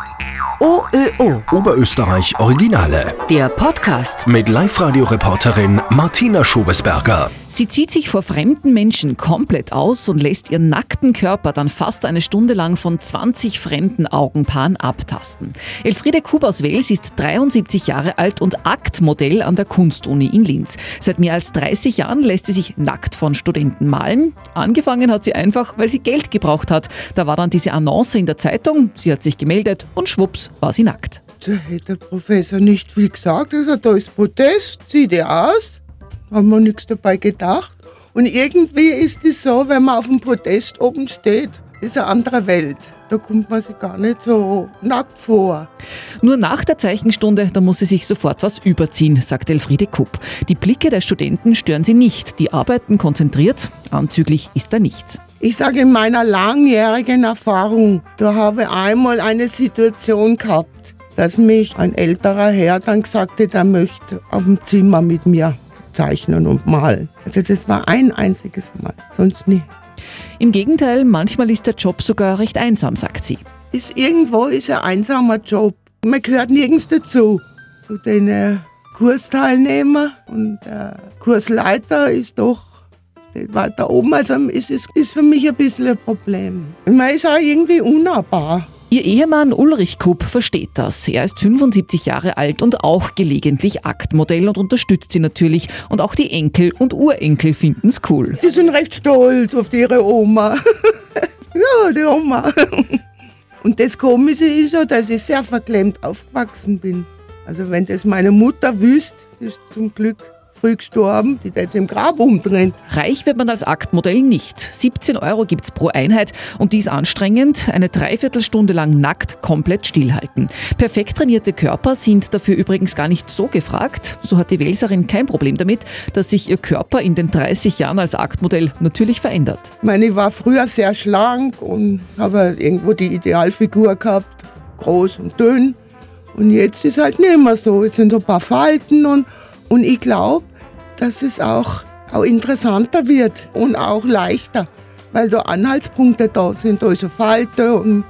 Boy. OÖO. Oberösterreich Originale. Der Podcast. Mit Live-Radio-Reporterin Martina Schobesberger. Sie zieht sich vor fremden Menschen komplett aus und lässt ihren nackten Körper dann fast eine Stunde lang von 20 fremden Augenpaaren abtasten. Elfriede Kub aus Wels ist 73 Jahre alt und Aktmodell an der Kunstuni in Linz. Seit mehr als 30 Jahren lässt sie sich nackt von Studenten malen. Angefangen hat sie einfach, weil sie Geld gebraucht hat. Da war dann diese Annonce in der Zeitung, sie hat sich gemeldet und schwupps war sie nackt. Da hätte der Professor nicht viel gesagt. Er sagt, da ist Protest, zieh dir aus. Haben wir nichts dabei gedacht. Und irgendwie ist es so, wenn man auf dem Protest oben steht, ist eine andere Welt. Da kommt man sich gar nicht so nackt vor. Nur nach der Zeichenstunde, da muss sie sich sofort was überziehen, sagt Elfriede Kupp. Die Blicke der Studenten stören sie nicht. Die arbeiten konzentriert. Anzüglich ist da nichts. Ich sage in meiner langjährigen Erfahrung, da habe ich einmal eine Situation gehabt, dass mich ein älterer Herr dann gesagt hat, er möchte auf dem Zimmer mit mir zeichnen und malen. Also das war ein einziges Mal, sonst nie. Im Gegenteil, manchmal ist der Job sogar recht einsam, sagt sie. Ist irgendwo ist ein einsamer Job. Man gehört nirgends dazu. Zu den äh, Kursteilnehmern und der Kursleiter ist doch steht weiter oben. Also ist es ist für mich ein bisschen ein Problem. Man ist auch irgendwie unnahbar. Ihr Ehemann Ulrich Kupp versteht das. Er ist 75 Jahre alt und auch gelegentlich Aktmodell und unterstützt sie natürlich. Und auch die Enkel und Urenkel finden's cool. Die sind recht stolz auf ihre Oma. ja, die Oma. Und das Komische ist ja, dass ich sehr verklemmt aufgewachsen bin. Also wenn das meine Mutter wüsste, ist zum Glück früh gestorben, die da jetzt im Grab umdrehen. Reich wird man als Aktmodell nicht. 17 Euro gibt's pro Einheit und die ist anstrengend. Eine Dreiviertelstunde lang nackt komplett stillhalten. Perfekt trainierte Körper sind dafür übrigens gar nicht so gefragt. So hat die Welserin kein Problem damit, dass sich ihr Körper in den 30 Jahren als Aktmodell natürlich verändert. Ich meine, ich war früher sehr schlank und habe irgendwo die Idealfigur gehabt, groß und dünn. Und jetzt ist halt nicht mehr so. Es sind ein paar Falten und, und ich glaube, dass es auch, auch interessanter wird und auch leichter, weil da Anhaltspunkte da sind, eine Falte und,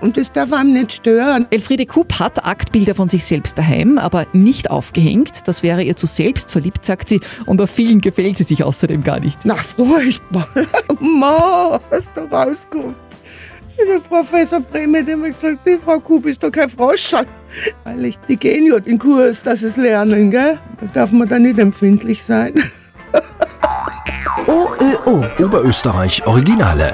und das darf einem nicht stören. Elfriede Kupp hat Aktbilder von sich selbst daheim, aber nicht aufgehängt. Das wäre ihr zu selbstverliebt, sagt sie. Und auf vielen gefällt sie sich außerdem gar nicht. Na, furchtbar. Ma, was da rauskommt. Der Professor Breme hat immer gesagt, die Frau Kupp ist doch kein Frosch. Weil ich, die gehen ja den Kurs, dass es lernen, gell? Da darf man da nicht empfindlich sein. OÖO. Oberösterreich Originale.